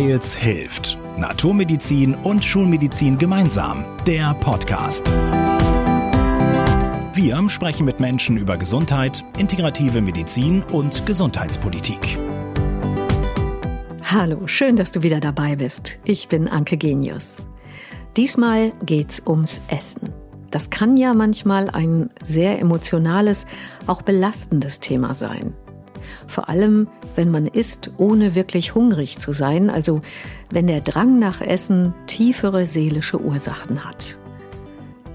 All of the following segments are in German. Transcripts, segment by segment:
Weils hilft. Naturmedizin und Schulmedizin gemeinsam. Der Podcast. Wir sprechen mit Menschen über Gesundheit, integrative Medizin und Gesundheitspolitik. Hallo, schön, dass du wieder dabei bist. Ich bin Anke Genius. Diesmal geht's ums Essen. Das kann ja manchmal ein sehr emotionales, auch belastendes Thema sein. Vor allem, wenn man isst, ohne wirklich hungrig zu sein, also wenn der Drang nach Essen tiefere seelische Ursachen hat.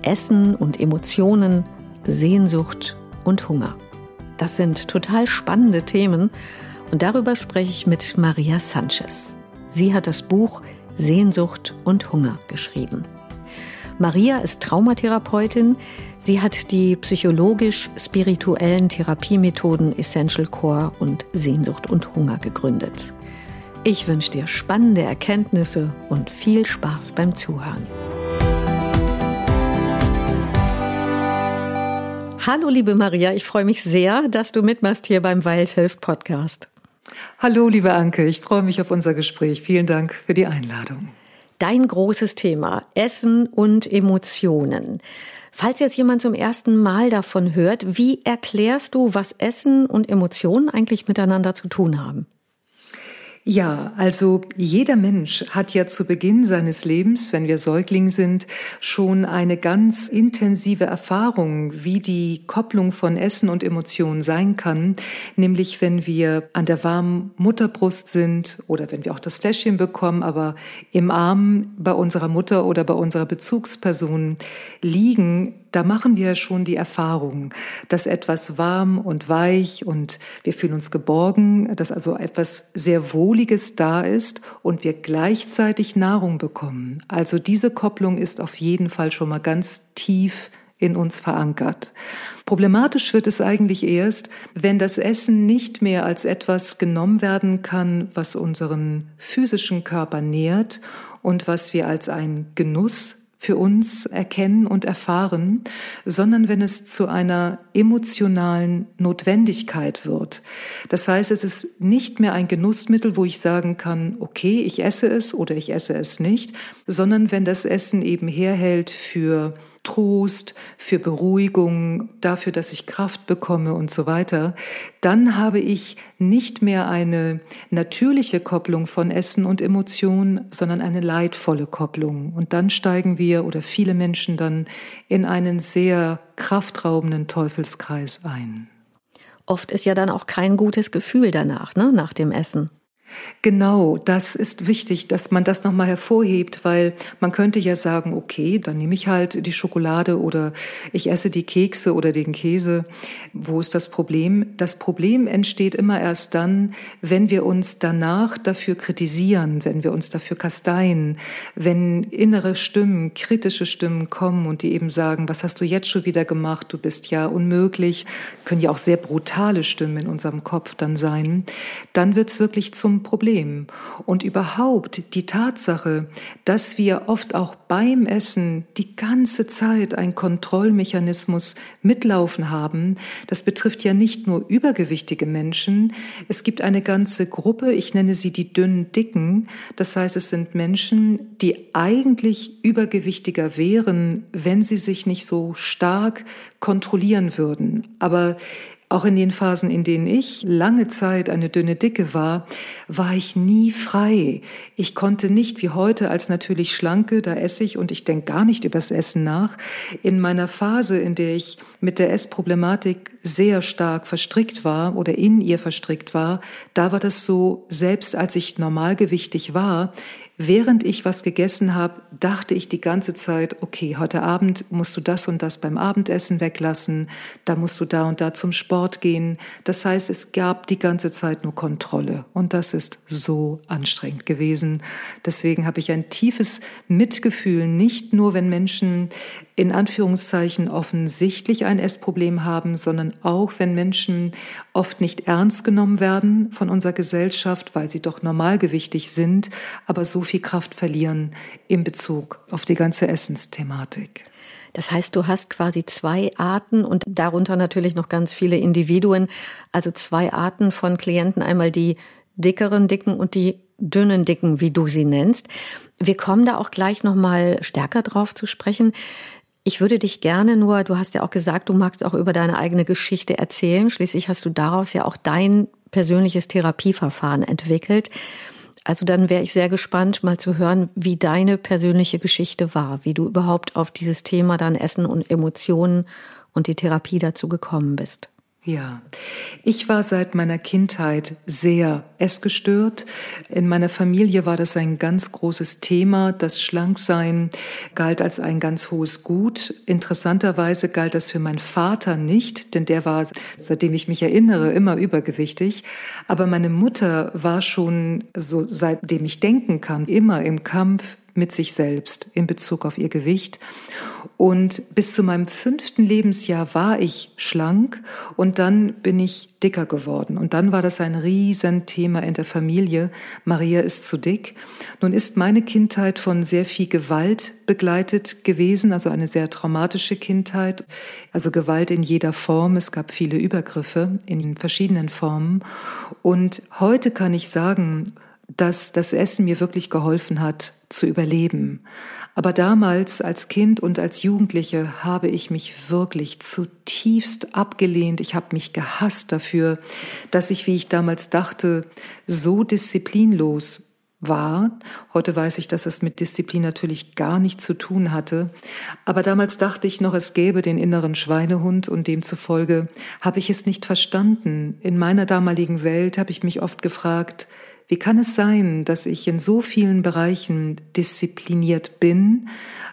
Essen und Emotionen, Sehnsucht und Hunger. Das sind total spannende Themen und darüber spreche ich mit Maria Sanchez. Sie hat das Buch Sehnsucht und Hunger geschrieben. Maria ist Traumatherapeutin. Sie hat die psychologisch-spirituellen Therapiemethoden Essential Core und Sehnsucht und Hunger gegründet. Ich wünsche dir spannende Erkenntnisse und viel Spaß beim Zuhören. Hallo liebe Maria, ich freue mich sehr, dass du mitmachst hier beim Weils Hilft Podcast. Hallo liebe Anke, ich freue mich auf unser Gespräch. Vielen Dank für die Einladung dein großes Thema, Essen und Emotionen. Falls jetzt jemand zum ersten Mal davon hört, wie erklärst du, was Essen und Emotionen eigentlich miteinander zu tun haben? Ja, also jeder Mensch hat ja zu Beginn seines Lebens, wenn wir Säugling sind, schon eine ganz intensive Erfahrung, wie die Kopplung von Essen und Emotionen sein kann. Nämlich wenn wir an der warmen Mutterbrust sind oder wenn wir auch das Fläschchen bekommen, aber im Arm bei unserer Mutter oder bei unserer Bezugsperson liegen, da machen wir schon die Erfahrung, dass etwas warm und weich und wir fühlen uns geborgen, dass also etwas sehr Wohliges da ist und wir gleichzeitig Nahrung bekommen. Also diese Kopplung ist auf jeden Fall schon mal ganz tief in uns verankert. Problematisch wird es eigentlich erst, wenn das Essen nicht mehr als etwas genommen werden kann, was unseren physischen Körper nährt und was wir als ein Genuss für uns erkennen und erfahren, sondern wenn es zu einer emotionalen Notwendigkeit wird. Das heißt, es ist nicht mehr ein Genussmittel, wo ich sagen kann, okay, ich esse es oder ich esse es nicht, sondern wenn das Essen eben herhält für Trost, für Beruhigung, dafür, dass ich Kraft bekomme und so weiter, dann habe ich nicht mehr eine natürliche Kopplung von Essen und Emotion, sondern eine leidvolle Kopplung. Und dann steigen wir oder viele Menschen dann in einen sehr kraftraubenden Teufelskreis ein. Oft ist ja dann auch kein gutes Gefühl danach, ne, nach dem Essen. Genau, das ist wichtig, dass man das nochmal hervorhebt, weil man könnte ja sagen, okay, dann nehme ich halt die Schokolade oder ich esse die Kekse oder den Käse. Wo ist das Problem? Das Problem entsteht immer erst dann, wenn wir uns danach dafür kritisieren, wenn wir uns dafür kasteien, wenn innere Stimmen, kritische Stimmen kommen und die eben sagen, was hast du jetzt schon wieder gemacht? Du bist ja unmöglich. Können ja auch sehr brutale Stimmen in unserem Kopf dann sein. Dann wird es wirklich zum Problem. Und überhaupt die Tatsache, dass wir oft auch beim Essen die ganze Zeit ein Kontrollmechanismus mitlaufen haben, das betrifft ja nicht nur übergewichtige Menschen. Es gibt eine ganze Gruppe, ich nenne sie die dünnen Dicken. Das heißt, es sind Menschen, die eigentlich übergewichtiger wären, wenn sie sich nicht so stark kontrollieren würden. Aber auch in den Phasen, in denen ich lange Zeit eine dünne Dicke war, war ich nie frei. Ich konnte nicht wie heute als natürlich schlanke, da esse ich und ich denke gar nicht übers Essen nach. In meiner Phase, in der ich mit der Essproblematik sehr stark verstrickt war oder in ihr verstrickt war, da war das so, selbst als ich normalgewichtig war, Während ich was gegessen habe, dachte ich die ganze Zeit, okay, heute Abend musst du das und das beim Abendessen weglassen, da musst du da und da zum Sport gehen. Das heißt, es gab die ganze Zeit nur Kontrolle und das ist so anstrengend gewesen. Deswegen habe ich ein tiefes Mitgefühl, nicht nur wenn Menschen in Anführungszeichen offensichtlich ein Essproblem haben, sondern auch wenn Menschen oft nicht ernst genommen werden von unserer Gesellschaft, weil sie doch normalgewichtig sind, aber so viel Kraft verlieren in Bezug auf die ganze Essensthematik. Das heißt, du hast quasi zwei Arten und darunter natürlich noch ganz viele Individuen, also zwei Arten von Klienten, einmal die dickeren Dicken und die dünnen, dicken, wie du sie nennst. Wir kommen da auch gleich nochmal stärker drauf zu sprechen. Ich würde dich gerne nur, du hast ja auch gesagt, du magst auch über deine eigene Geschichte erzählen. Schließlich hast du daraus ja auch dein persönliches Therapieverfahren entwickelt. Also dann wäre ich sehr gespannt, mal zu hören, wie deine persönliche Geschichte war, wie du überhaupt auf dieses Thema dann Essen und Emotionen und die Therapie dazu gekommen bist. Ja, ich war seit meiner Kindheit sehr essgestört. In meiner Familie war das ein ganz großes Thema. Das Schlanksein galt als ein ganz hohes Gut. Interessanterweise galt das für meinen Vater nicht, denn der war, seitdem ich mich erinnere, immer übergewichtig. Aber meine Mutter war schon, so seitdem ich denken kann, immer im Kampf mit sich selbst in Bezug auf ihr Gewicht. Und bis zu meinem fünften Lebensjahr war ich schlank und dann bin ich dicker geworden. Und dann war das ein Riesenthema in der Familie. Maria ist zu dick. Nun ist meine Kindheit von sehr viel Gewalt begleitet gewesen, also eine sehr traumatische Kindheit, also Gewalt in jeder Form. Es gab viele Übergriffe in verschiedenen Formen. Und heute kann ich sagen, dass das Essen mir wirklich geholfen hat, zu überleben. Aber damals als Kind und als Jugendliche habe ich mich wirklich zutiefst abgelehnt. Ich habe mich gehasst dafür, dass ich, wie ich damals dachte, so disziplinlos war. Heute weiß ich, dass es mit Disziplin natürlich gar nichts zu tun hatte. Aber damals dachte ich noch, es gäbe den inneren Schweinehund und demzufolge habe ich es nicht verstanden. In meiner damaligen Welt habe ich mich oft gefragt, wie kann es sein, dass ich in so vielen Bereichen diszipliniert bin,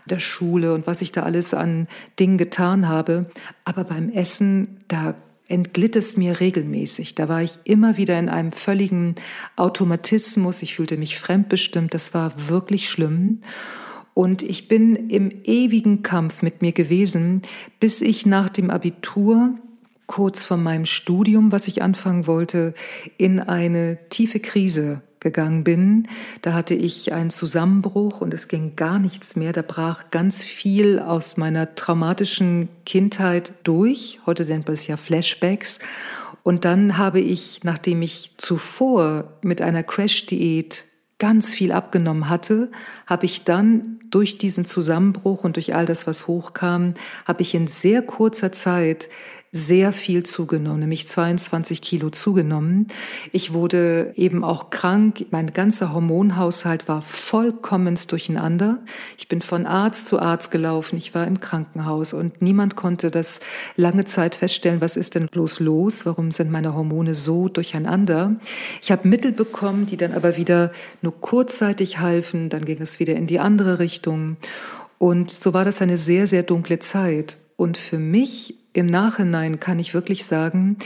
der Schule und was ich da alles an Dingen getan habe, aber beim Essen, da entglitt es mir regelmäßig. Da war ich immer wieder in einem völligen Automatismus. Ich fühlte mich fremdbestimmt. Das war wirklich schlimm. Und ich bin im ewigen Kampf mit mir gewesen, bis ich nach dem Abitur kurz vor meinem Studium, was ich anfangen wollte, in eine tiefe Krise gegangen bin. Da hatte ich einen Zusammenbruch und es ging gar nichts mehr. Da brach ganz viel aus meiner traumatischen Kindheit durch. Heute nennt man es ja Flashbacks. Und dann habe ich, nachdem ich zuvor mit einer Crash-Diät ganz viel abgenommen hatte, habe ich dann durch diesen Zusammenbruch und durch all das, was hochkam, habe ich in sehr kurzer Zeit sehr viel zugenommen, nämlich 22 Kilo zugenommen. Ich wurde eben auch krank. Mein ganzer Hormonhaushalt war vollkommen durcheinander. Ich bin von Arzt zu Arzt gelaufen. Ich war im Krankenhaus und niemand konnte das lange Zeit feststellen, was ist denn bloß los? Warum sind meine Hormone so durcheinander? Ich habe Mittel bekommen, die dann aber wieder nur kurzzeitig halfen. Dann ging es wieder in die andere Richtung. Und so war das eine sehr, sehr dunkle Zeit. Und für mich im Nachhinein kann ich wirklich sagen,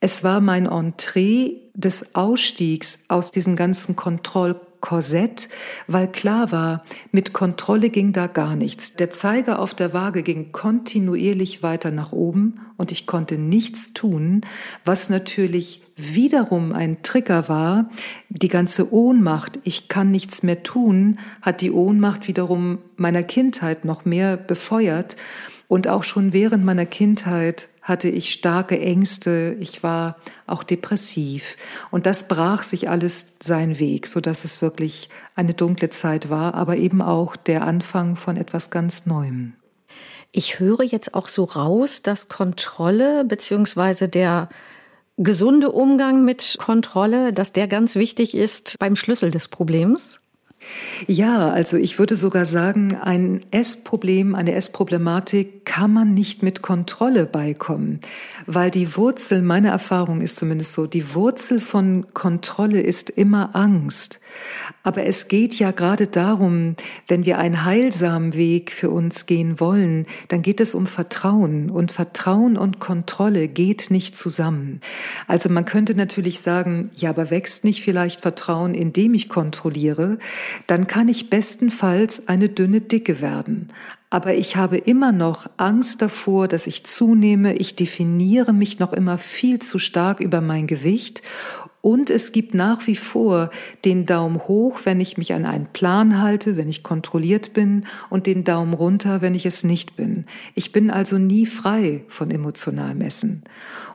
es war mein Entree des Ausstiegs aus diesem ganzen Kontrollkorsett, weil klar war, mit Kontrolle ging da gar nichts. Der Zeiger auf der Waage ging kontinuierlich weiter nach oben und ich konnte nichts tun, was natürlich wiederum ein Trigger war. Die ganze Ohnmacht, ich kann nichts mehr tun, hat die Ohnmacht wiederum meiner Kindheit noch mehr befeuert. Und auch schon während meiner Kindheit hatte ich starke Ängste, ich war auch depressiv. Und das brach sich alles seinen Weg, so dass es wirklich eine dunkle Zeit war, aber eben auch der Anfang von etwas ganz Neuem. Ich höre jetzt auch so raus, dass Kontrolle beziehungsweise der gesunde Umgang mit Kontrolle, dass der ganz wichtig ist beim Schlüssel des Problems. Ja, also ich würde sogar sagen, ein Essproblem, eine Essproblematik kann man nicht mit Kontrolle beikommen, weil die Wurzel, meine Erfahrung ist zumindest so, die Wurzel von Kontrolle ist immer Angst. Aber es geht ja gerade darum, wenn wir einen heilsamen Weg für uns gehen wollen, dann geht es um Vertrauen. Und Vertrauen und Kontrolle geht nicht zusammen. Also man könnte natürlich sagen, ja, aber wächst nicht vielleicht Vertrauen, indem ich kontrolliere? Dann kann ich bestenfalls eine dünne Dicke werden. Aber ich habe immer noch Angst davor, dass ich zunehme. Ich definiere mich noch immer viel zu stark über mein Gewicht Und es gibt nach wie vor den Daumen hoch, wenn ich mich an einen Plan halte, wenn ich kontrolliert bin und den Daumen runter, wenn ich es nicht bin. Ich bin also nie frei von emotionalem Essen.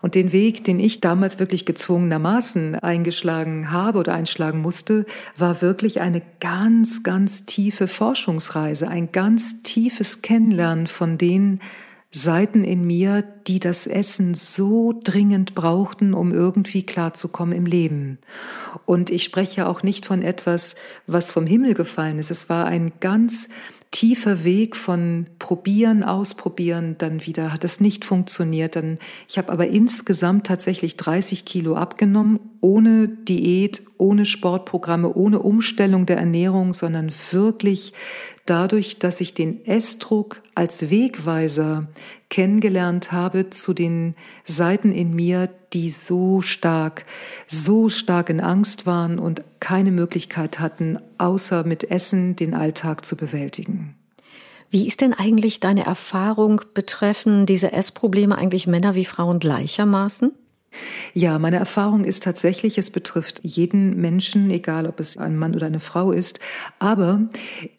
Und den Weg, den ich damals wirklich gezwungenermaßen eingeschlagen habe oder einschlagen musste, war wirklich eine ganz, ganz tiefe Forschungsreise, ein ganz tiefes Kennenlernen von den Seiten in mir, die das Essen so dringend brauchten, um irgendwie klarzukommen im Leben. Und ich spreche auch nicht von etwas, was vom Himmel gefallen ist. Es war ein ganz tiefer Weg von probieren, ausprobieren, dann wieder hat es nicht funktioniert. Dann, ich habe aber insgesamt tatsächlich 30 Kilo abgenommen, ohne Diät, ohne Sportprogramme, ohne Umstellung der Ernährung, sondern wirklich dadurch, dass ich den Essdruck als Wegweiser kennengelernt habe zu den Seiten in mir, die so stark, so stark in Angst waren und keine Möglichkeit hatten, außer mit Essen den Alltag zu bewältigen. Wie ist denn eigentlich deine Erfahrung betreffend diese Essprobleme eigentlich Männer wie Frauen gleichermaßen? Ja, meine Erfahrung ist tatsächlich, es betrifft jeden Menschen, egal ob es ein Mann oder eine Frau ist. Aber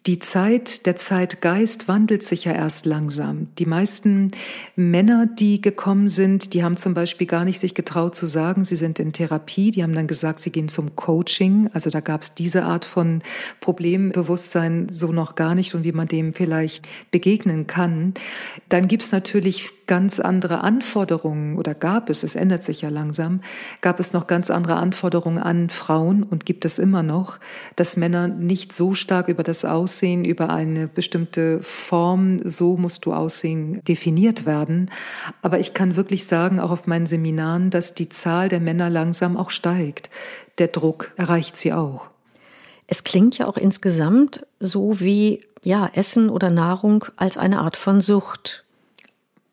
die Zeit, der Zeitgeist wandelt sich ja erst langsam. Die meisten Männer, die gekommen sind, die haben zum Beispiel gar nicht sich getraut zu sagen, sie sind in Therapie. Die haben dann gesagt, sie gehen zum Coaching. Also da gab es diese Art von Problembewusstsein so noch gar nicht und wie man dem vielleicht begegnen kann. Dann gibt es natürlich ganz andere Anforderungen oder gab es, es ändert sich ja langsam, gab es noch ganz andere Anforderungen an Frauen und gibt es immer noch, dass Männer nicht so stark über das Aussehen, über eine bestimmte Form, so musst du aussehen, definiert werden. Aber ich kann wirklich sagen, auch auf meinen Seminaren, dass die Zahl der Männer langsam auch steigt. Der Druck erreicht sie auch. Es klingt ja auch insgesamt so wie ja, Essen oder Nahrung als eine Art von Sucht.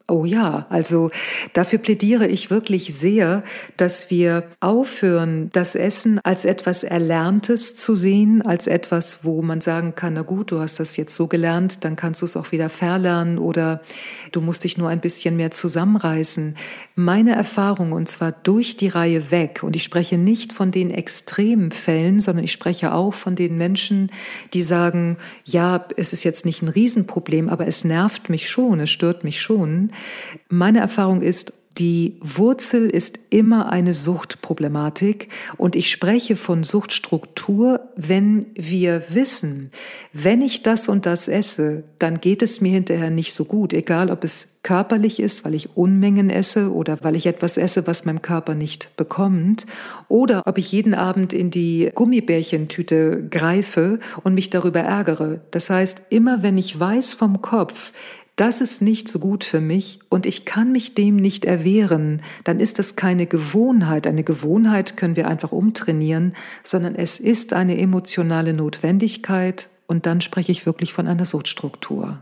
Oh ja, also dafür plädiere ich wirklich sehr, dass wir aufhören, das Essen als etwas Erlerntes zu sehen, als etwas, wo man sagen kann, na gut, du hast das jetzt so gelernt, dann kannst du es auch wieder verlernen oder du musst dich nur ein bisschen mehr zusammenreißen. Meine Erfahrung, und zwar durch die Reihe weg, und ich spreche nicht von den extremen Fällen, sondern ich spreche auch von den Menschen, die sagen, ja, es ist jetzt nicht ein Riesenproblem, aber es nervt mich schon, es stört mich schon meine Erfahrung ist, die Wurzel ist immer eine Suchtproblematik und ich spreche von Suchtstruktur, wenn wir wissen, wenn ich das und das esse, dann geht es mir hinterher nicht so gut, egal ob es körperlich ist, weil ich Unmengen esse oder weil ich etwas esse, was mein Körper nicht bekommt, oder ob ich jeden Abend in die Gummibärchentüte greife und mich darüber ärgere. Das heißt, immer wenn ich weiß vom Kopf, das ist nicht so gut für mich und ich kann mich dem nicht erwehren, dann ist das keine Gewohnheit. Eine Gewohnheit können wir einfach umtrainieren, sondern es ist eine emotionale Notwendigkeit und dann spreche ich wirklich von einer Suchtstruktur.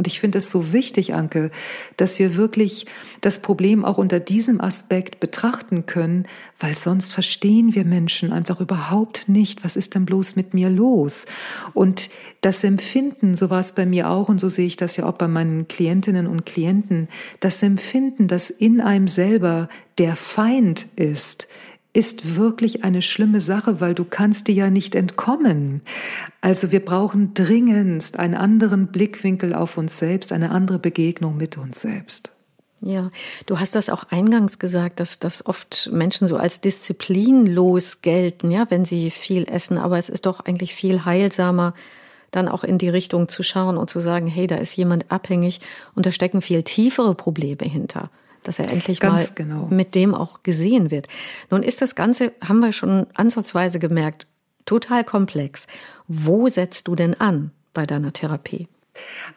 Und ich finde es so wichtig, Anke, dass wir wirklich das Problem auch unter diesem Aspekt betrachten können, weil sonst verstehen wir Menschen einfach überhaupt nicht, was ist denn bloß mit mir los? Und das Empfinden, so war es bei mir auch und so sehe ich das ja auch bei meinen Klientinnen und Klienten, das Empfinden, dass in einem selber der Feind ist, ist wirklich eine schlimme Sache, weil du kannst dir ja nicht entkommen. Also wir brauchen dringendst einen anderen Blickwinkel auf uns selbst, eine andere Begegnung mit uns selbst. Ja, du hast das auch eingangs gesagt, dass das oft Menschen so als disziplinlos gelten, ja, wenn sie viel essen. Aber es ist doch eigentlich viel heilsamer, dann auch in die Richtung zu schauen und zu sagen, hey, da ist jemand abhängig und da stecken viel tiefere Probleme hinter dass er endlich Ganz mal genau. mit dem auch gesehen wird. Nun ist das Ganze, haben wir schon ansatzweise gemerkt, total komplex. Wo setzt du denn an bei deiner Therapie?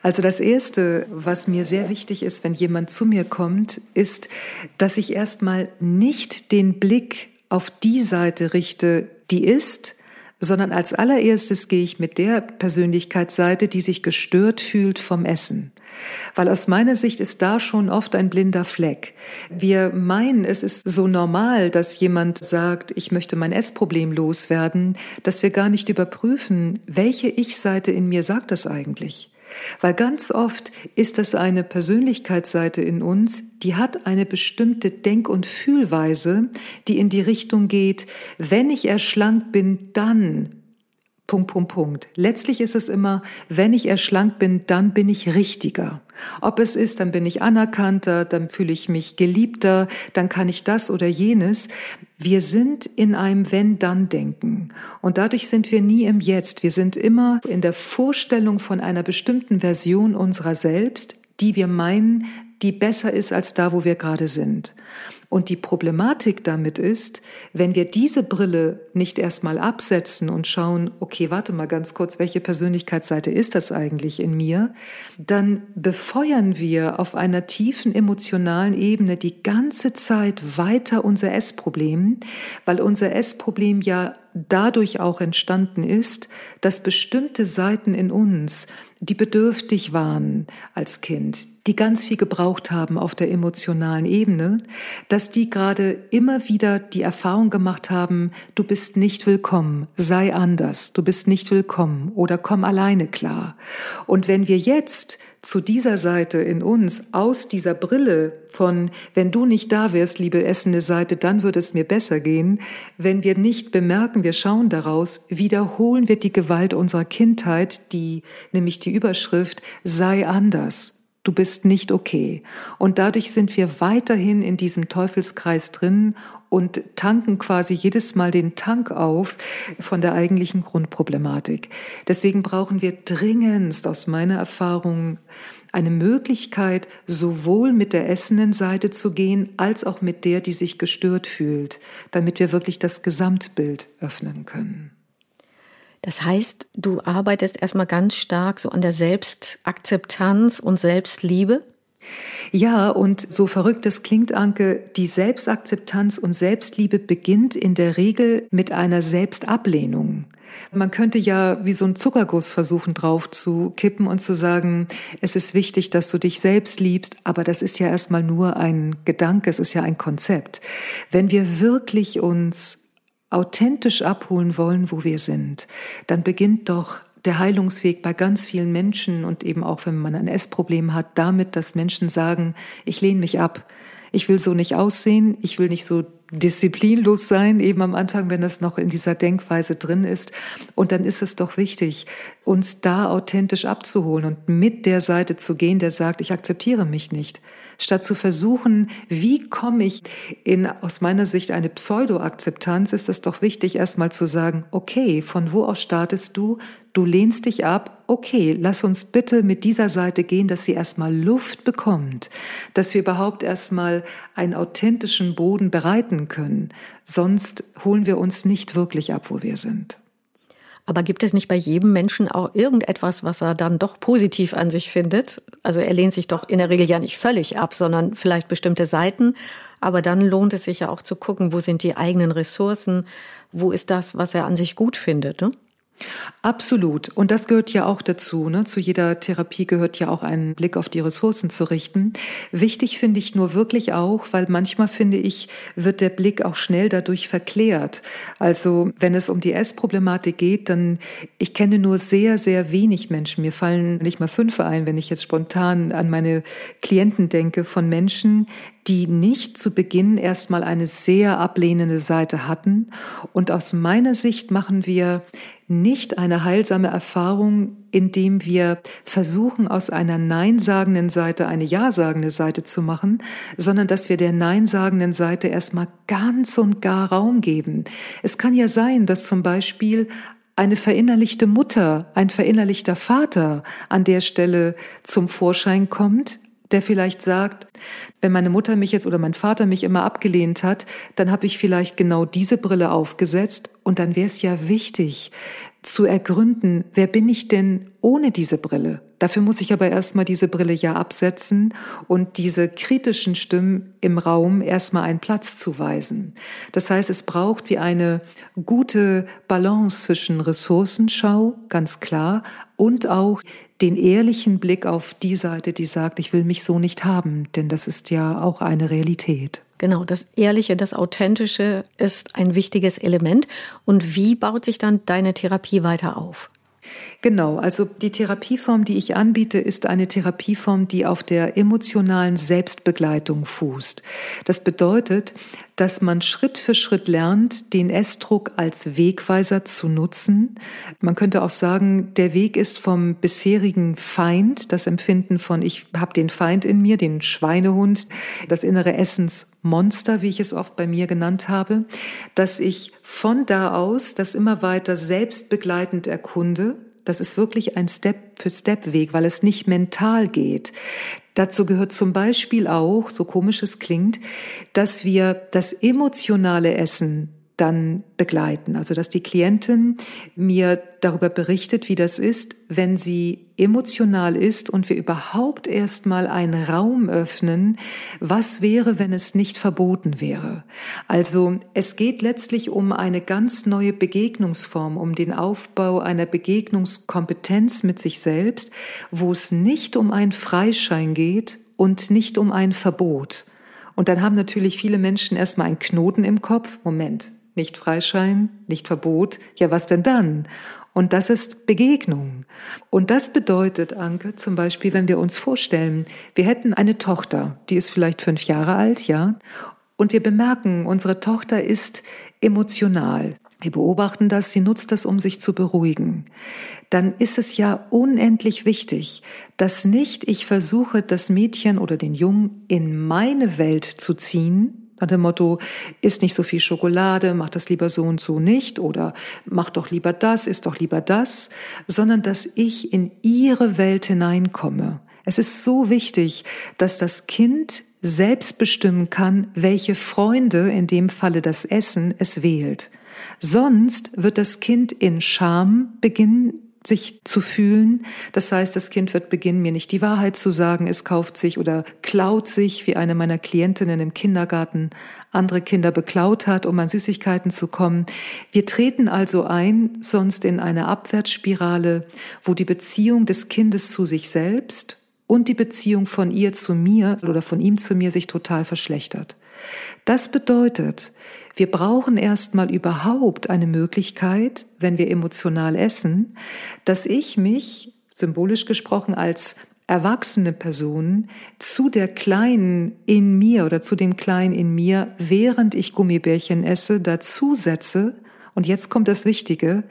Also das Erste, was mir sehr wichtig ist, wenn jemand zu mir kommt, ist, dass ich erstmal nicht den Blick auf die Seite richte, die ist, sondern als allererstes gehe ich mit der Persönlichkeitsseite, die sich gestört fühlt vom Essen. Weil aus meiner Sicht ist da schon oft ein blinder Fleck. Wir meinen, es ist so normal, dass jemand sagt, ich möchte mein Essproblem loswerden, dass wir gar nicht überprüfen, welche Ich-Seite in mir sagt das eigentlich. Weil ganz oft ist das eine Persönlichkeitsseite in uns, die hat eine bestimmte Denk- und Fühlweise, die in die Richtung geht, wenn ich erschlankt bin, dann Punkt, Punkt, Punkt. Letztlich ist es immer, wenn ich erschlankt bin, dann bin ich richtiger. Ob es ist, dann bin ich anerkannter, dann fühle ich mich geliebter, dann kann ich das oder jenes. Wir sind in einem Wenn-Dann-Denken. Und dadurch sind wir nie im Jetzt. Wir sind immer in der Vorstellung von einer bestimmten Version unserer selbst, die wir meinen, die besser ist als da, wo wir gerade sind. Und die Problematik damit ist, wenn wir diese Brille nicht erstmal absetzen und schauen, okay, warte mal ganz kurz, welche Persönlichkeitsseite ist das eigentlich in mir, dann befeuern wir auf einer tiefen emotionalen Ebene die ganze Zeit weiter unser Essproblem, weil unser Essproblem ja dadurch auch entstanden ist, dass bestimmte Seiten in uns, die bedürftig waren als Kind, die ganz viel gebraucht haben auf der emotionalen Ebene, dass die gerade immer wieder die Erfahrung gemacht haben, du bist nicht willkommen, sei anders, du bist nicht willkommen oder komm alleine klar. Und wenn wir jetzt zu dieser Seite in uns aus dieser Brille von, wenn du nicht da wärst, liebe essende Seite, dann würde es mir besser gehen, wenn wir nicht bemerken, wir schauen daraus, wiederholen wir die Gewalt unserer Kindheit, die, nämlich die Überschrift, sei anders du bist nicht okay. Und dadurch sind wir weiterhin in diesem Teufelskreis drin und tanken quasi jedes Mal den Tank auf von der eigentlichen Grundproblematik. Deswegen brauchen wir dringendst aus meiner Erfahrung eine Möglichkeit, sowohl mit der essenden Seite zu gehen, als auch mit der, die sich gestört fühlt, damit wir wirklich das Gesamtbild öffnen können. Das heißt, du arbeitest erstmal ganz stark so an der Selbstakzeptanz und Selbstliebe. Ja, und so verrückt es klingt, Anke, die Selbstakzeptanz und Selbstliebe beginnt in der Regel mit einer Selbstablehnung. Man könnte ja wie so ein Zuckerguss versuchen drauf zu kippen und zu sagen, es ist wichtig, dass du dich selbst liebst, aber das ist ja erstmal nur ein Gedanke, es ist ja ein Konzept. Wenn wir wirklich uns authentisch abholen wollen, wo wir sind, dann beginnt doch der Heilungsweg bei ganz vielen Menschen und eben auch wenn man ein Essproblem hat, damit, dass Menschen sagen, ich lehne mich ab. Ich will so nicht aussehen, ich will nicht so disziplinlos sein, eben am Anfang, wenn das noch in dieser Denkweise drin ist. Und dann ist es doch wichtig, uns da authentisch abzuholen und mit der Seite zu gehen, der sagt, ich akzeptiere mich nicht statt zu versuchen, wie komme ich in aus meiner Sicht eine Pseudo-Akzeptanz, ist es doch wichtig, erstmal zu sagen, okay, von wo aus startest du? Du lehnst dich ab, okay, lass uns bitte mit dieser Seite gehen, dass sie erstmal Luft bekommt, dass wir überhaupt erstmal einen authentischen Boden bereiten können. Sonst holen wir uns nicht wirklich ab, wo wir sind. Aber gibt es nicht bei jedem Menschen auch irgendetwas, was er dann doch positiv an sich findet? Also er lehnt sich doch in der Regel ja nicht völlig ab, sondern vielleicht bestimmte Seiten. Aber dann lohnt es sich ja auch zu gucken, wo sind die eigenen Ressourcen, wo ist das, was er an sich gut findet. Ne? Absolut. Und das gehört ja auch dazu. Ne? Zu jeder Therapie gehört ja auch ein Blick auf die Ressourcen zu richten. Wichtig finde ich nur wirklich auch, weil manchmal finde ich, wird der Blick auch schnell dadurch verklärt. Also wenn es um die Essproblematik geht, dann ich kenne nur sehr, sehr wenig Menschen. Mir fallen nicht mal fünf ein, wenn ich jetzt spontan an meine Klienten denke, von Menschen, die nicht zu Beginn erstmal eine sehr ablehnende Seite hatten. Und aus meiner Sicht machen wir nicht eine heilsame Erfahrung, indem wir versuchen, aus einer Nein-sagenden Seite eine Ja-sagende Seite zu machen, sondern dass wir der Nein-sagenden Seite erstmal ganz und gar Raum geben. Es kann ja sein, dass zum Beispiel eine verinnerlichte Mutter, ein verinnerlichter Vater an der Stelle zum Vorschein kommt, der vielleicht sagt, wenn meine Mutter mich jetzt oder mein Vater mich immer abgelehnt hat, dann habe ich vielleicht genau diese Brille aufgesetzt und dann wäre es ja wichtig zu ergründen, wer bin ich denn ohne diese Brille? Dafür muss ich aber erstmal diese Brille ja absetzen und diese kritischen Stimmen im Raum erstmal einen Platz zuweisen. Das heißt, es braucht wie eine gute Balance zwischen Ressourcenschau, ganz klar, und auch den ehrlichen Blick auf die Seite, die sagt, ich will mich so nicht haben, denn das ist ja auch eine Realität. Genau, das Ehrliche, das Authentische ist ein wichtiges Element. Und wie baut sich dann deine Therapie weiter auf? Genau, also die Therapieform, die ich anbiete, ist eine Therapieform, die auf der emotionalen Selbstbegleitung fußt. Das bedeutet, dass man Schritt für Schritt lernt, den Essdruck als Wegweiser zu nutzen. Man könnte auch sagen, der Weg ist vom bisherigen Feind, das Empfinden von ich habe den Feind in mir, den Schweinehund, das innere Essensmonster, wie ich es oft bei mir genannt habe, dass ich von da aus das immer weiter selbstbegleitend erkunde das ist wirklich ein Step-für-Step-Weg, weil es nicht mental geht. Dazu gehört zum Beispiel auch, so komisch es klingt, dass wir das emotionale Essen dann begleiten. Also dass die Klientin mir darüber berichtet, wie das ist, wenn sie emotional ist und wir überhaupt erstmal einen Raum öffnen, was wäre, wenn es nicht verboten wäre. Also es geht letztlich um eine ganz neue Begegnungsform, um den Aufbau einer Begegnungskompetenz mit sich selbst, wo es nicht um einen Freischein geht und nicht um ein Verbot. Und dann haben natürlich viele Menschen erstmal einen Knoten im Kopf. Moment, nicht Freischein, nicht Verbot. Ja, was denn dann? Und das ist Begegnung. Und das bedeutet, Anke, zum Beispiel, wenn wir uns vorstellen, wir hätten eine Tochter, die ist vielleicht fünf Jahre alt, ja, und wir bemerken, unsere Tochter ist emotional. Wir beobachten das, sie nutzt das, um sich zu beruhigen. Dann ist es ja unendlich wichtig, dass nicht ich versuche, das Mädchen oder den Jungen in meine Welt zu ziehen, nach dem Motto, isst nicht so viel Schokolade, mach das lieber so und so nicht oder mach doch lieber das, isst doch lieber das, sondern dass ich in ihre Welt hineinkomme. Es ist so wichtig, dass das Kind selbst bestimmen kann, welche Freunde, in dem Falle das Essen, es wählt. Sonst wird das Kind in Scham beginnen, sich zu fühlen. Das heißt, das Kind wird beginnen, mir nicht die Wahrheit zu sagen. Es kauft sich oder klaut sich, wie eine meiner Klientinnen im Kindergarten andere Kinder beklaut hat, um an Süßigkeiten zu kommen. Wir treten also ein, sonst in eine Abwärtsspirale, wo die Beziehung des Kindes zu sich selbst und die Beziehung von ihr zu mir oder von ihm zu mir sich total verschlechtert. Das bedeutet, wir brauchen erstmal überhaupt eine Möglichkeit, wenn wir emotional essen, dass ich mich, symbolisch gesprochen, als erwachsene Person zu der Kleinen in mir oder zu dem Kleinen in mir, während ich Gummibärchen esse, dazusetze. Und jetzt kommt das Wichtige.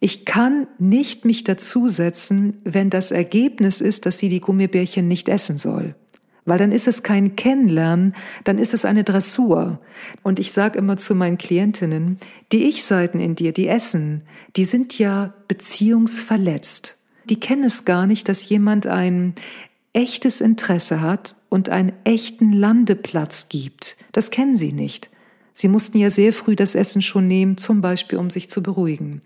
Ich kann nicht mich dazusetzen, wenn das Ergebnis ist, dass sie die Gummibärchen nicht essen soll weil dann ist es kein Kennenlernen, dann ist es eine Dressur. Und ich sage immer zu meinen Klientinnen, die Ich-Seiten in dir, die essen, die sind ja beziehungsverletzt. Die kennen es gar nicht, dass jemand ein echtes Interesse hat und einen echten Landeplatz gibt. Das kennen sie nicht. Sie mussten ja sehr früh das Essen schon nehmen, zum Beispiel um sich zu beruhigen.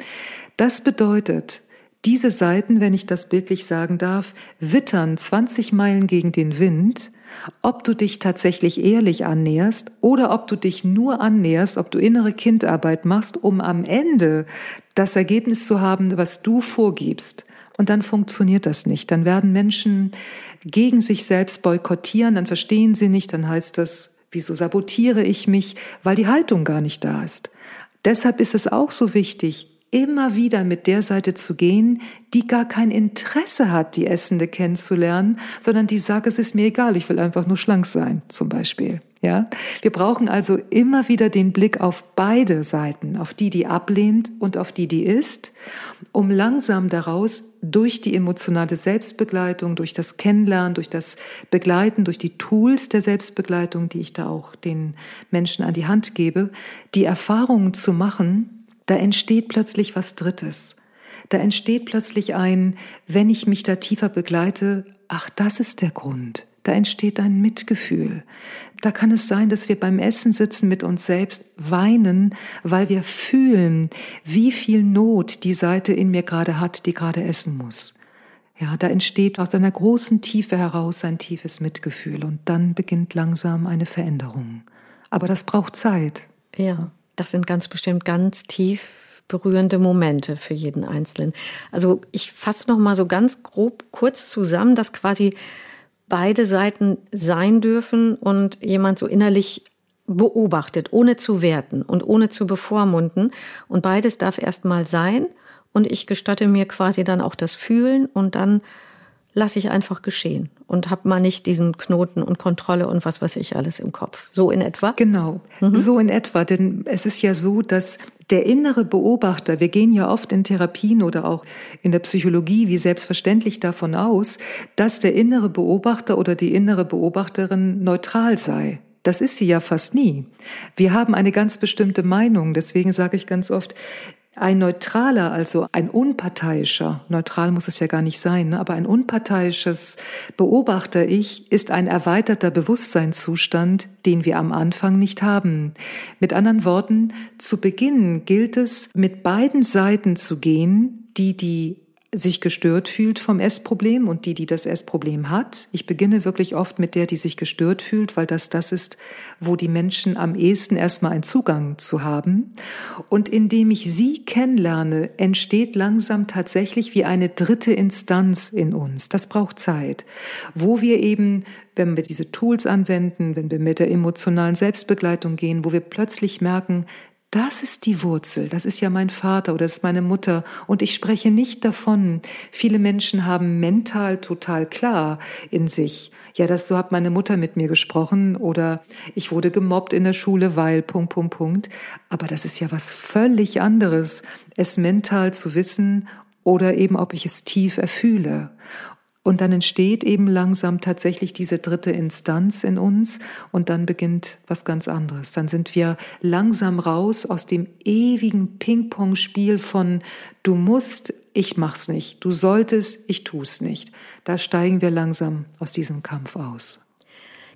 Das bedeutet, diese Seiten, wenn ich das bildlich sagen darf, wittern 20 Meilen gegen den Wind, ob du dich tatsächlich ehrlich annäherst oder ob du dich nur annäherst, ob du innere Kindarbeit machst, um am Ende das Ergebnis zu haben, was du vorgibst. Und dann funktioniert das nicht. Dann werden Menschen gegen sich selbst boykottieren, dann verstehen sie nicht, dann heißt das, wieso sabotiere ich mich, weil die Haltung gar nicht da ist. Deshalb ist es auch so wichtig, immer wieder mit der Seite zu gehen, die gar kein Interesse hat, die Essende kennenzulernen, sondern die sagt, es ist mir egal, ich will einfach nur schlank sein, zum Beispiel. Ja, wir brauchen also immer wieder den Blick auf beide Seiten, auf die, die ablehnt und auf die, die ist, um langsam daraus durch die emotionale Selbstbegleitung, durch das Kennenlernen, durch das Begleiten, durch die Tools der Selbstbegleitung, die ich da auch den Menschen an die Hand gebe, die Erfahrungen zu machen, da entsteht plötzlich was Drittes. Da entsteht plötzlich ein, wenn ich mich da tiefer begleite, ach, das ist der Grund. Da entsteht ein Mitgefühl. Da kann es sein, dass wir beim Essen sitzen mit uns selbst, weinen, weil wir fühlen, wie viel Not die Seite in mir gerade hat, die gerade essen muss. Ja, da entsteht aus einer großen Tiefe heraus ein tiefes Mitgefühl und dann beginnt langsam eine Veränderung. Aber das braucht Zeit. Ja das sind ganz bestimmt ganz tief berührende Momente für jeden Einzelnen. Also ich fasse noch mal so ganz grob kurz zusammen, dass quasi beide Seiten sein dürfen und jemand so innerlich beobachtet, ohne zu werten und ohne zu bevormunden. Und beides darf erstmal sein und ich gestatte mir quasi dann auch das Fühlen und dann lasse ich einfach geschehen und habe mal nicht diesen Knoten und Kontrolle und was weiß ich alles im Kopf. So in etwa? Genau, mhm. so in etwa. Denn es ist ja so, dass der innere Beobachter, wir gehen ja oft in Therapien oder auch in der Psychologie wie selbstverständlich davon aus, dass der innere Beobachter oder die innere Beobachterin neutral sei. Das ist sie ja fast nie. Wir haben eine ganz bestimmte Meinung. Deswegen sage ich ganz oft, ein neutraler, also ein unparteiischer, neutral muss es ja gar nicht sein, ne, aber ein unparteiisches Beobachter-Ich ist ein erweiterter Bewusstseinszustand, den wir am Anfang nicht haben. Mit anderen Worten, zu Beginn gilt es, mit beiden Seiten zu gehen, die die sich gestört fühlt vom Essproblem und die, die das Essproblem hat. Ich beginne wirklich oft mit der, die sich gestört fühlt, weil das das ist, wo die Menschen am ehesten erstmal einen Zugang zu haben. Und indem ich sie kennenlerne, entsteht langsam tatsächlich wie eine dritte Instanz in uns. Das braucht Zeit, wo wir eben wenn wir diese Tools anwenden, wenn wir mit der emotionalen Selbstbegleitung gehen, wo wir plötzlich merken, das ist die Wurzel, das ist ja mein Vater oder das ist meine Mutter. Und ich spreche nicht davon. Viele Menschen haben mental total klar in sich, ja, das so hat meine Mutter mit mir gesprochen. Oder ich wurde gemobbt in der Schule, weil Punkt Punkt Punkt, aber das ist ja was völlig anderes, es mental zu wissen oder eben ob ich es tief erfühle. Und dann entsteht eben langsam tatsächlich diese dritte Instanz in uns und dann beginnt was ganz anderes. Dann sind wir langsam raus aus dem ewigen Ping-Pong-Spiel von du musst, ich mach's nicht, du solltest, ich tu's nicht. Da steigen wir langsam aus diesem Kampf aus.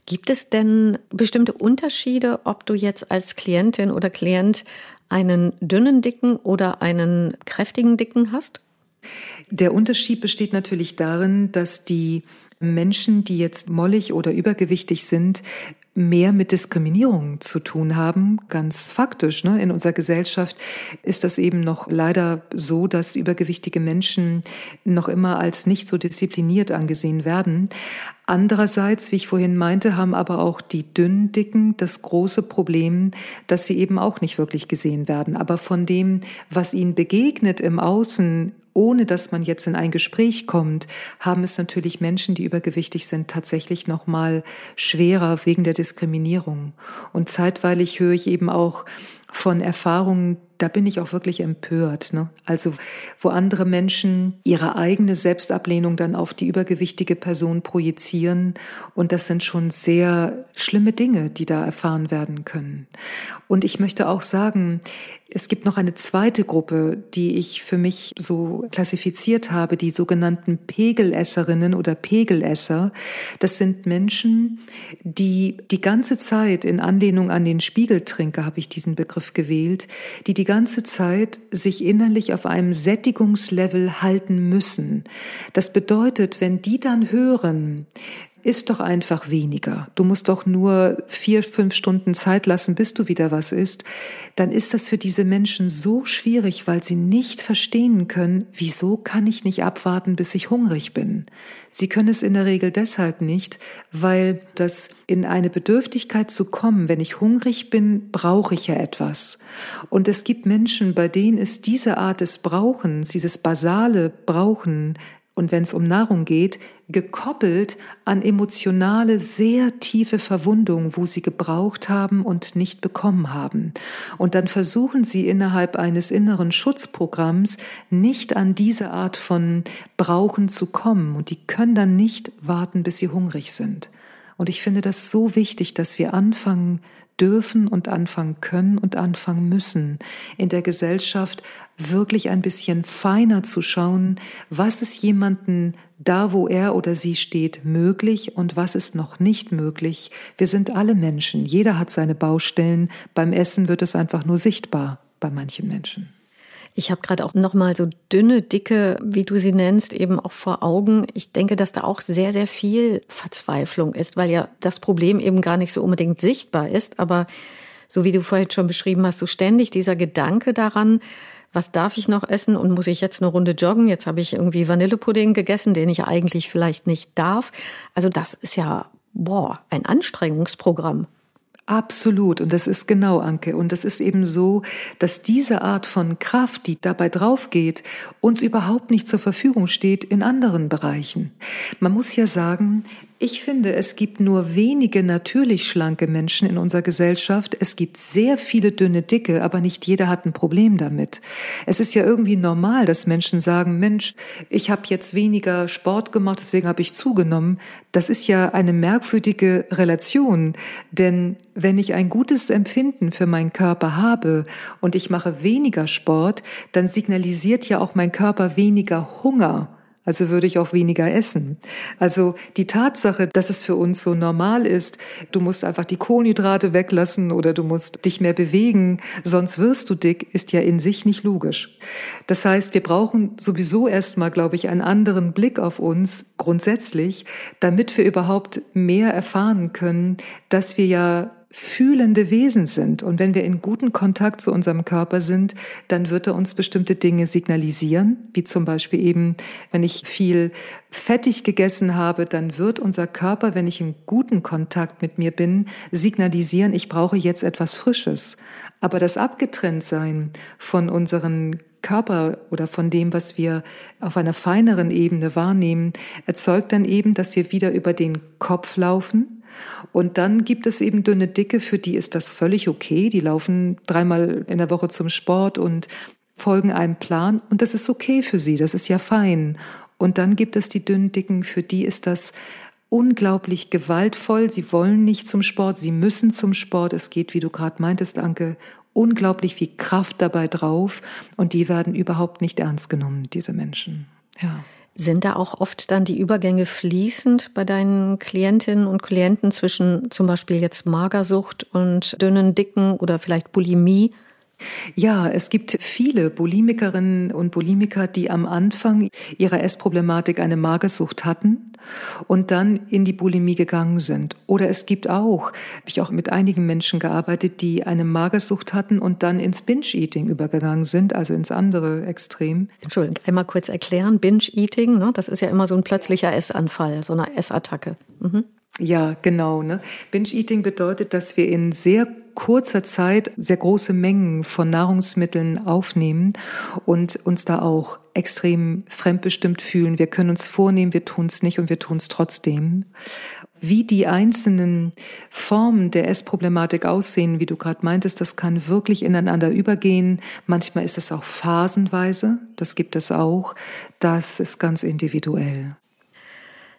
Gibt es denn bestimmte Unterschiede, ob du jetzt als Klientin oder Klient einen dünnen Dicken oder einen kräftigen Dicken hast? Der Unterschied besteht natürlich darin, dass die Menschen, die jetzt mollig oder übergewichtig sind, mehr mit Diskriminierung zu tun haben, ganz faktisch. Ne? In unserer Gesellschaft ist das eben noch leider so, dass übergewichtige Menschen noch immer als nicht so diszipliniert angesehen werden. Andererseits, wie ich vorhin meinte, haben aber auch die dünnen Dicken das große Problem, dass sie eben auch nicht wirklich gesehen werden. Aber von dem, was ihnen begegnet im Außen, ohne dass man jetzt in ein Gespräch kommt, haben es natürlich Menschen, die übergewichtig sind, tatsächlich noch mal schwerer wegen der Diskriminierung. Und zeitweilig höre ich eben auch von Erfahrungen, da bin ich auch wirklich empört. Ne? Also wo andere Menschen ihre eigene Selbstablehnung dann auf die übergewichtige Person projizieren. Und das sind schon sehr schlimme Dinge, die da erfahren werden können. Und ich möchte auch sagen, es gibt noch eine zweite Gruppe, die ich für mich so klassifiziert habe, die sogenannten Pegelesserinnen oder Pegelesser. Das sind Menschen, die die ganze Zeit in Anlehnung an den Spiegeltrinker habe ich diesen Begriff gewählt, die die ganze Zeit sich innerlich auf einem Sättigungslevel halten müssen. Das bedeutet, wenn die dann hören, isst doch einfach weniger. Du musst doch nur vier, fünf Stunden Zeit lassen, bis du wieder was isst. Dann ist das für diese Menschen so schwierig, weil sie nicht verstehen können, wieso kann ich nicht abwarten, bis ich hungrig bin. Sie können es in der Regel deshalb nicht, weil das in eine Bedürftigkeit zu kommen, wenn ich hungrig bin, brauche ich ja etwas. Und es gibt Menschen, bei denen ist diese Art des Brauchens, dieses basale Brauchen und wenn es um Nahrung geht, gekoppelt an emotionale, sehr tiefe Verwundungen, wo sie gebraucht haben und nicht bekommen haben. Und dann versuchen sie innerhalb eines inneren Schutzprogramms nicht an diese Art von Brauchen zu kommen. Und die können dann nicht warten, bis sie hungrig sind. Und ich finde das so wichtig, dass wir anfangen dürfen und anfangen können und anfangen müssen, in der Gesellschaft wirklich ein bisschen feiner zu schauen, was ist jemanden da, wo er oder sie steht, möglich und was ist noch nicht möglich. Wir sind alle Menschen, jeder hat seine Baustellen, beim Essen wird es einfach nur sichtbar bei manchen Menschen. Ich habe gerade auch noch mal so dünne, dicke, wie du sie nennst, eben auch vor Augen. Ich denke, dass da auch sehr, sehr viel Verzweiflung ist, weil ja das Problem eben gar nicht so unbedingt sichtbar ist. Aber so wie du vorhin schon beschrieben hast, so ständig dieser Gedanke daran, was darf ich noch essen und muss ich jetzt eine Runde joggen? Jetzt habe ich irgendwie Vanillepudding gegessen, den ich eigentlich vielleicht nicht darf. Also das ist ja, boah, ein Anstrengungsprogramm. Absolut. Und das ist genau, Anke. Und das ist eben so, dass diese Art von Kraft, die dabei draufgeht, uns überhaupt nicht zur Verfügung steht in anderen Bereichen. Man muss ja sagen, ich finde, es gibt nur wenige natürlich schlanke Menschen in unserer Gesellschaft. Es gibt sehr viele dünne Dicke, aber nicht jeder hat ein Problem damit. Es ist ja irgendwie normal, dass Menschen sagen, Mensch, ich habe jetzt weniger Sport gemacht, deswegen habe ich zugenommen. Das ist ja eine merkwürdige Relation, denn wenn ich ein gutes Empfinden für meinen Körper habe und ich mache weniger Sport, dann signalisiert ja auch mein Körper weniger Hunger. Also würde ich auch weniger essen. Also die Tatsache, dass es für uns so normal ist, du musst einfach die Kohlenhydrate weglassen oder du musst dich mehr bewegen, sonst wirst du dick, ist ja in sich nicht logisch. Das heißt, wir brauchen sowieso erstmal, glaube ich, einen anderen Blick auf uns grundsätzlich, damit wir überhaupt mehr erfahren können, dass wir ja fühlende Wesen sind. Und wenn wir in guten Kontakt zu unserem Körper sind, dann wird er uns bestimmte Dinge signalisieren, wie zum Beispiel eben, wenn ich viel fettig gegessen habe, dann wird unser Körper, wenn ich im guten Kontakt mit mir bin, signalisieren, ich brauche jetzt etwas Frisches. Aber das Abgetrenntsein von unseren Körper oder von dem, was wir auf einer feineren Ebene wahrnehmen, erzeugt dann eben, dass wir wieder über den Kopf laufen, und dann gibt es eben dünne Dicke, für die ist das völlig okay. Die laufen dreimal in der Woche zum Sport und folgen einem Plan und das ist okay für sie, das ist ja fein. Und dann gibt es die dünnen Dicken, für die ist das unglaublich gewaltvoll. Sie wollen nicht zum Sport, sie müssen zum Sport. Es geht, wie du gerade meintest, Anke, unglaublich viel Kraft dabei drauf und die werden überhaupt nicht ernst genommen, diese Menschen. Ja. Sind da auch oft dann die Übergänge fließend bei deinen Klientinnen und Klienten zwischen zum Beispiel jetzt Magersucht und dünnen, dicken oder vielleicht Bulimie? Ja, es gibt viele Bulimikerinnen und Bulimiker, die am Anfang ihrer Essproblematik eine Magersucht hatten und dann in die Bulimie gegangen sind. Oder es gibt auch, habe ich auch mit einigen Menschen gearbeitet, die eine Magersucht hatten und dann ins Binge-Eating übergegangen sind, also ins andere Extrem. Entschuldigung, einmal kurz erklären. Binge-Eating, ne, das ist ja immer so ein plötzlicher Essanfall, so eine Essattacke. Mhm. Ja, genau. Ne? Binge-Eating bedeutet, dass wir in sehr kurzer Zeit sehr große Mengen von Nahrungsmitteln aufnehmen und uns da auch extrem fremdbestimmt fühlen. Wir können uns vornehmen, wir tun es nicht und wir tun es trotzdem. Wie die einzelnen Formen der Essproblematik aussehen, wie du gerade meintest, das kann wirklich ineinander übergehen. Manchmal ist es auch phasenweise, das gibt es auch. Das ist ganz individuell.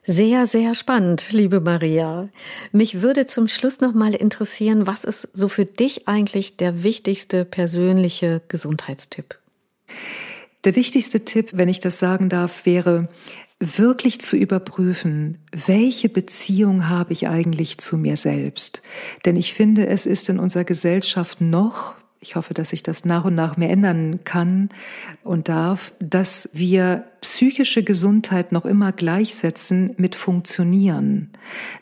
Sehr, sehr spannend, liebe Maria. Mich würde zum Schluss noch mal interessieren, was ist so für dich eigentlich der wichtigste persönliche Gesundheitstipp? Der wichtigste Tipp, wenn ich das sagen darf, wäre wirklich zu überprüfen, welche Beziehung habe ich eigentlich zu mir selbst? Denn ich finde, es ist in unserer Gesellschaft noch ich hoffe, dass sich das nach und nach mehr ändern kann und darf, dass wir psychische Gesundheit noch immer gleichsetzen mit Funktionieren.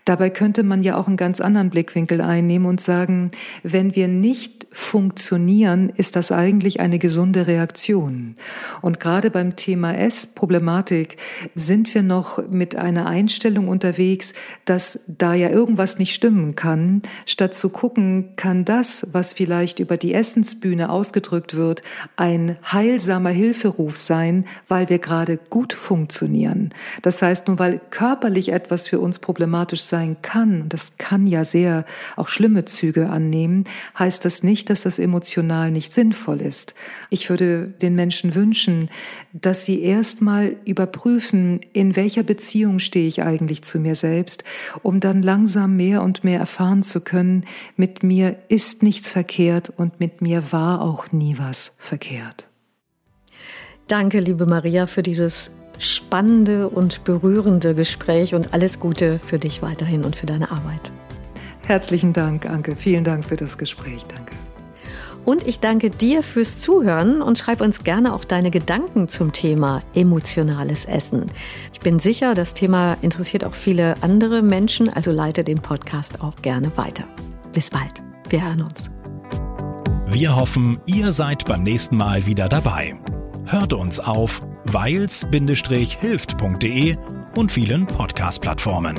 Dabei könnte man ja auch einen ganz anderen Blickwinkel einnehmen und sagen, wenn wir nicht funktionieren, ist das eigentlich eine gesunde Reaktion. Und gerade beim Thema S-Problematik sind wir noch mit einer Einstellung unterwegs, dass da ja irgendwas nicht stimmen kann, statt zu gucken, kann das, was vielleicht über die Essensbühne ausgedrückt wird, ein heilsamer Hilferuf sein, weil wir gerade gut funktionieren. Das heißt, nur weil körperlich etwas für uns problematisch sein kann, das kann ja sehr auch schlimme Züge annehmen, heißt das nicht, dass das emotional nicht sinnvoll ist. Ich würde den Menschen wünschen, dass sie erstmal überprüfen, in welcher Beziehung stehe ich eigentlich zu mir selbst, um dann langsam mehr und mehr erfahren zu können, mit mir ist nichts verkehrt und mit mir war auch nie was verkehrt. Danke, liebe Maria, für dieses spannende und berührende Gespräch und alles Gute für dich weiterhin und für deine Arbeit. Herzlichen Dank, Anke. Vielen Dank für das Gespräch. Danke. Und ich danke dir fürs Zuhören und schreib uns gerne auch deine Gedanken zum Thema emotionales Essen. Ich bin sicher, das Thema interessiert auch viele andere Menschen, also leite den Podcast auch gerne weiter. Bis bald. Wir hören uns. Wir hoffen, ihr seid beim nächsten Mal wieder dabei. Hört uns auf weils-hilft.de und vielen Podcast-Plattformen.